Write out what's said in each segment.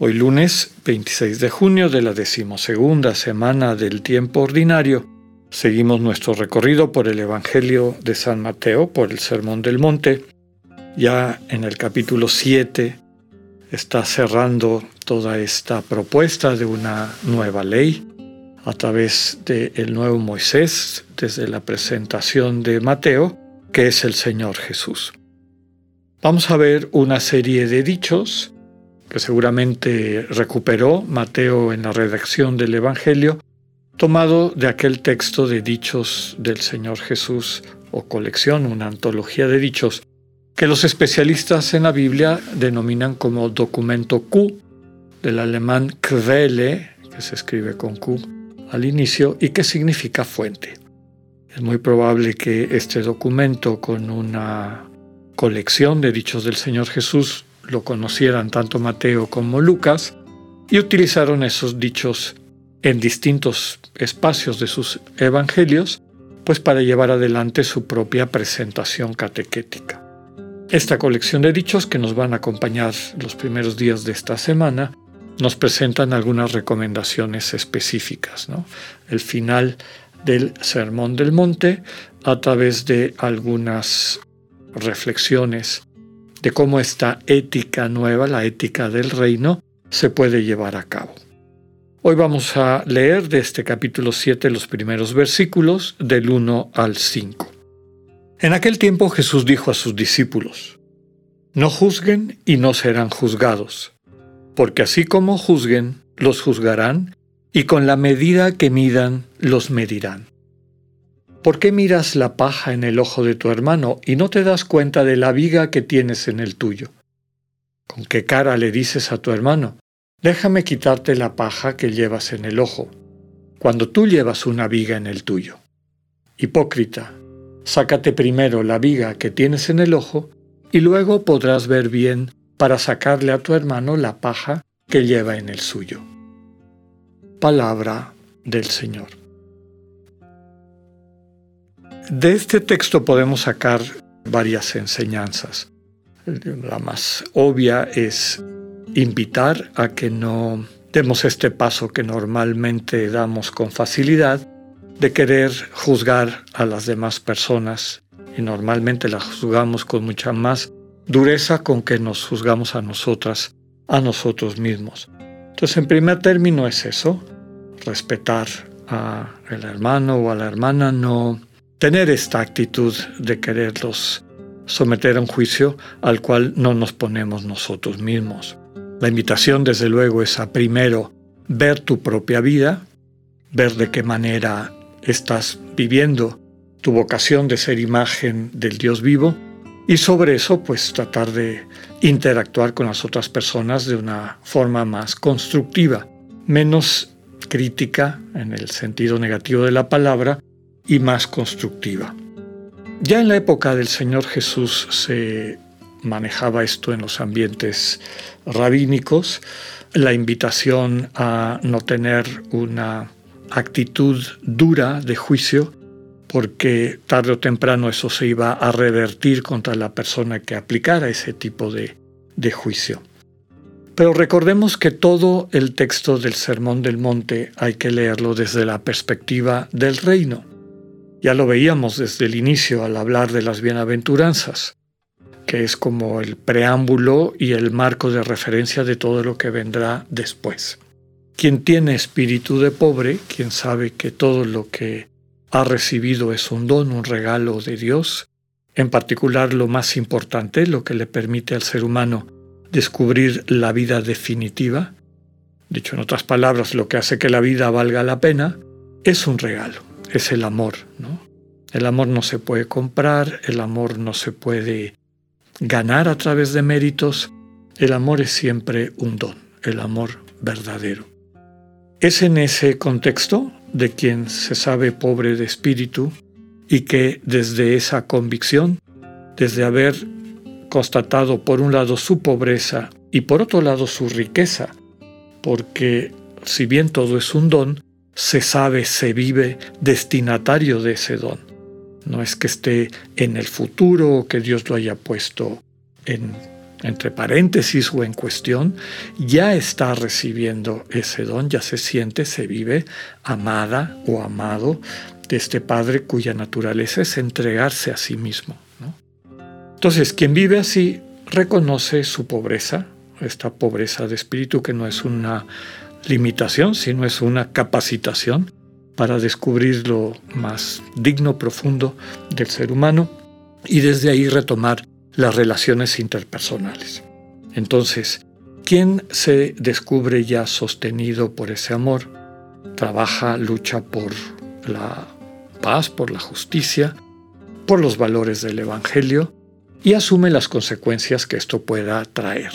Hoy lunes 26 de junio de la decimosegunda semana del tiempo ordinario, seguimos nuestro recorrido por el Evangelio de San Mateo, por el Sermón del Monte. Ya en el capítulo 7 está cerrando toda esta propuesta de una nueva ley a través del nuevo Moisés, desde la presentación de Mateo, que es el Señor Jesús. Vamos a ver una serie de dichos que seguramente recuperó Mateo en la redacción del Evangelio, tomado de aquel texto de dichos del Señor Jesús o colección, una antología de dichos, que los especialistas en la Biblia denominan como documento Q, del alemán Quelle, que se escribe con Q al inicio, y que significa fuente. Es muy probable que este documento con una colección de dichos del Señor Jesús lo conocieran tanto Mateo como Lucas y utilizaron esos dichos en distintos espacios de sus evangelios, pues para llevar adelante su propia presentación catequética. Esta colección de dichos que nos van a acompañar los primeros días de esta semana nos presentan algunas recomendaciones específicas. El final del Sermón del Monte a través de algunas reflexiones de cómo esta ética nueva, la ética del reino, se puede llevar a cabo. Hoy vamos a leer de este capítulo 7 los primeros versículos del 1 al 5. En aquel tiempo Jesús dijo a sus discípulos, No juzguen y no serán juzgados, porque así como juzguen, los juzgarán, y con la medida que midan, los medirán. ¿Por qué miras la paja en el ojo de tu hermano y no te das cuenta de la viga que tienes en el tuyo? ¿Con qué cara le dices a tu hermano, déjame quitarte la paja que llevas en el ojo, cuando tú llevas una viga en el tuyo? Hipócrita, sácate primero la viga que tienes en el ojo y luego podrás ver bien para sacarle a tu hermano la paja que lleva en el suyo. Palabra del Señor. De este texto podemos sacar varias enseñanzas. La más obvia es invitar a que no demos este paso que normalmente damos con facilidad de querer juzgar a las demás personas y normalmente las juzgamos con mucha más dureza con que nos juzgamos a nosotras, a nosotros mismos. Entonces, en primer término es eso, respetar al hermano o a la hermana, no tener esta actitud de quererlos someter a un juicio al cual no nos ponemos nosotros mismos. La invitación, desde luego, es a primero ver tu propia vida, ver de qué manera estás viviendo tu vocación de ser imagen del Dios vivo y sobre eso pues tratar de interactuar con las otras personas de una forma más constructiva, menos crítica en el sentido negativo de la palabra y más constructiva. Ya en la época del Señor Jesús se manejaba esto en los ambientes rabínicos, la invitación a no tener una actitud dura de juicio, porque tarde o temprano eso se iba a revertir contra la persona que aplicara ese tipo de, de juicio. Pero recordemos que todo el texto del Sermón del Monte hay que leerlo desde la perspectiva del reino. Ya lo veíamos desde el inicio al hablar de las bienaventuranzas, que es como el preámbulo y el marco de referencia de todo lo que vendrá después. Quien tiene espíritu de pobre, quien sabe que todo lo que ha recibido es un don, un regalo de Dios, en particular lo más importante, lo que le permite al ser humano descubrir la vida definitiva, dicho en otras palabras, lo que hace que la vida valga la pena, es un regalo es el amor. ¿no? El amor no se puede comprar, el amor no se puede ganar a través de méritos, el amor es siempre un don, el amor verdadero. Es en ese contexto de quien se sabe pobre de espíritu y que desde esa convicción, desde haber constatado por un lado su pobreza y por otro lado su riqueza, porque si bien todo es un don, se sabe, se vive destinatario de ese don. No es que esté en el futuro o que Dios lo haya puesto en, entre paréntesis o en cuestión, ya está recibiendo ese don, ya se siente, se vive amada o amado de este Padre cuya naturaleza es entregarse a sí mismo. Entonces, quien vive así reconoce su pobreza, esta pobreza de espíritu que no es una limitación, sino es una capacitación para descubrir lo más digno, profundo del ser humano y desde ahí retomar las relaciones interpersonales. Entonces, quien se descubre ya sostenido por ese amor, trabaja, lucha por la paz, por la justicia, por los valores del Evangelio y asume las consecuencias que esto pueda traer.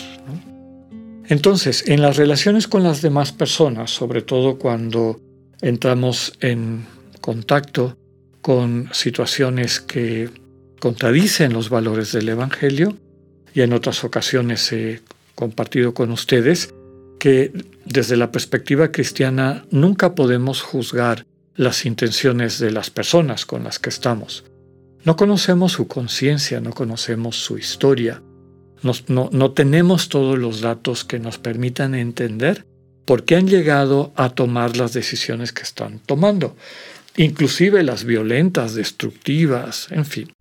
Entonces, en las relaciones con las demás personas, sobre todo cuando entramos en contacto con situaciones que contradicen los valores del Evangelio, y en otras ocasiones he compartido con ustedes que desde la perspectiva cristiana nunca podemos juzgar las intenciones de las personas con las que estamos. No conocemos su conciencia, no conocemos su historia, no, tenemos todos los datos que nos permitan entender por qué han llegado a tomar las decisiones que están tomando, inclusive las violentas, destructivas, en fin.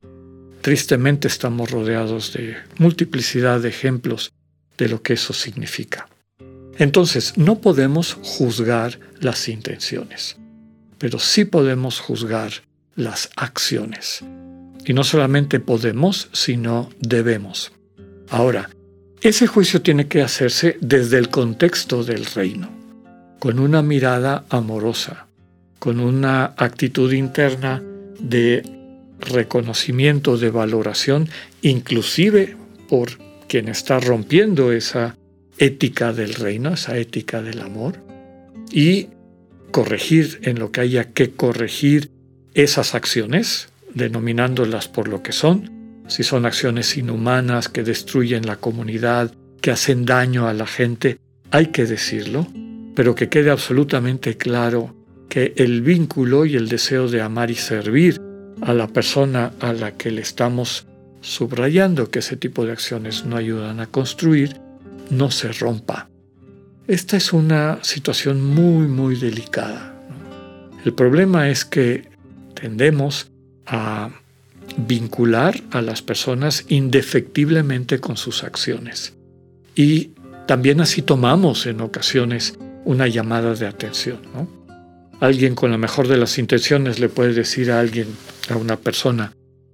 Tristemente estamos rodeados de multiplicidad de ejemplos de lo que eso significa. Entonces, no podemos juzgar las intenciones, pero sí podemos juzgar las acciones. Y no solamente podemos, sino debemos. Ahora, ese juicio tiene que hacerse desde el contexto del reino, con una mirada amorosa, con una actitud interna de reconocimiento, de valoración, inclusive por quien está rompiendo esa ética del reino, esa ética del amor, y corregir en lo que haya que corregir esas acciones, denominándolas por lo que son, si son acciones inhumanas que destruyen la comunidad, que hacen daño a la gente, hay que decirlo, pero que quede absolutamente claro que el vínculo y el deseo de amar y servir a la persona a la que le estamos subrayando que ese tipo de acciones no ayudan a construir, no se rompa. Esta es una situación muy, muy delicada. El problema es que tendemos a vincular a las personas indefectiblemente con sus acciones. Y también así tomamos en ocasiones una llamada de atención. Alguien con la mejor de las intenciones le puede decir a alguien, a una persona,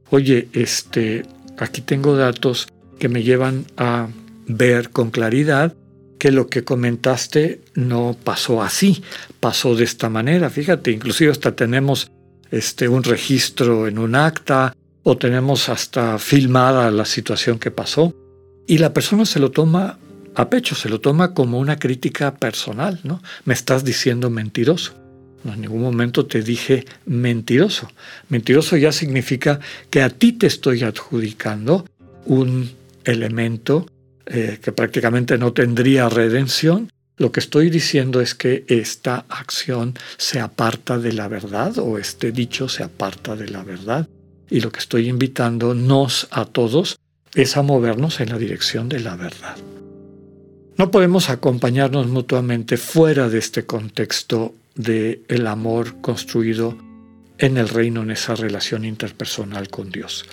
oye, este, aquí tengo datos que me llevan a ver con claridad que lo que comentaste no pasó así, pasó de esta manera. Fíjate, inclusive hasta tenemos este, un registro en un acta o tenemos hasta filmada la situación que pasó y la persona se lo toma a pecho, se lo toma como una crítica personal, ¿no? Me estás diciendo mentiroso. No, en ningún momento te dije mentiroso. Mentiroso ya significa que a ti te estoy adjudicando un elemento eh, que prácticamente no tendría redención. Lo que estoy diciendo es que esta acción se aparta de la verdad o este dicho se aparta de la verdad y lo que estoy invitándonos a todos es a movernos en la dirección de la verdad. No podemos acompañarnos mutuamente fuera de este contexto de el amor construido en el reino, en esa relación interpersonal con Dios.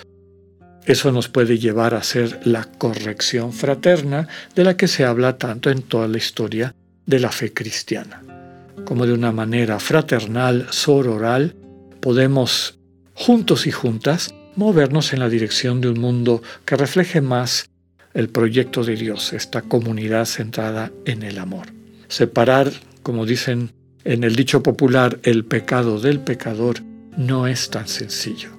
Eso nos puede llevar a hacer la corrección fraterna de la que se habla tanto en toda la historia de la fe cristiana. Como de una manera fraternal, sororal, podemos juntos y juntas, movernos en la dirección de un mundo que refleje más el proyecto de Dios, esta comunidad centrada en el amor. Separar, como dicen en el dicho popular, el pecado del pecador no es tan sencillo.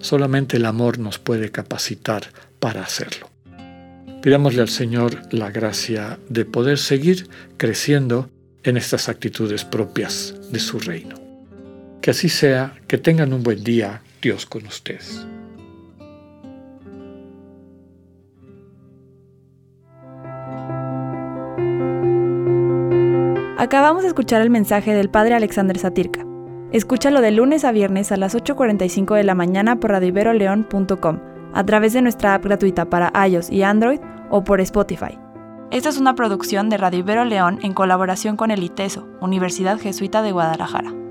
Solamente el amor nos puede capacitar para hacerlo. Pidámosle al Señor la gracia de poder seguir creciendo en estas actitudes propias de su reino. Que así sea, que tengan un buen día, Dios con ustedes. Acabamos de escuchar el mensaje del Padre Alexander Satirka. Escúchalo de lunes a viernes a las 8.45 de la mañana por radioiberoleón.com, a través de nuestra app gratuita para iOS y Android o por Spotify. Esta es una producción de Radio Ibero León en colaboración con el ITESO, Universidad Jesuita de Guadalajara.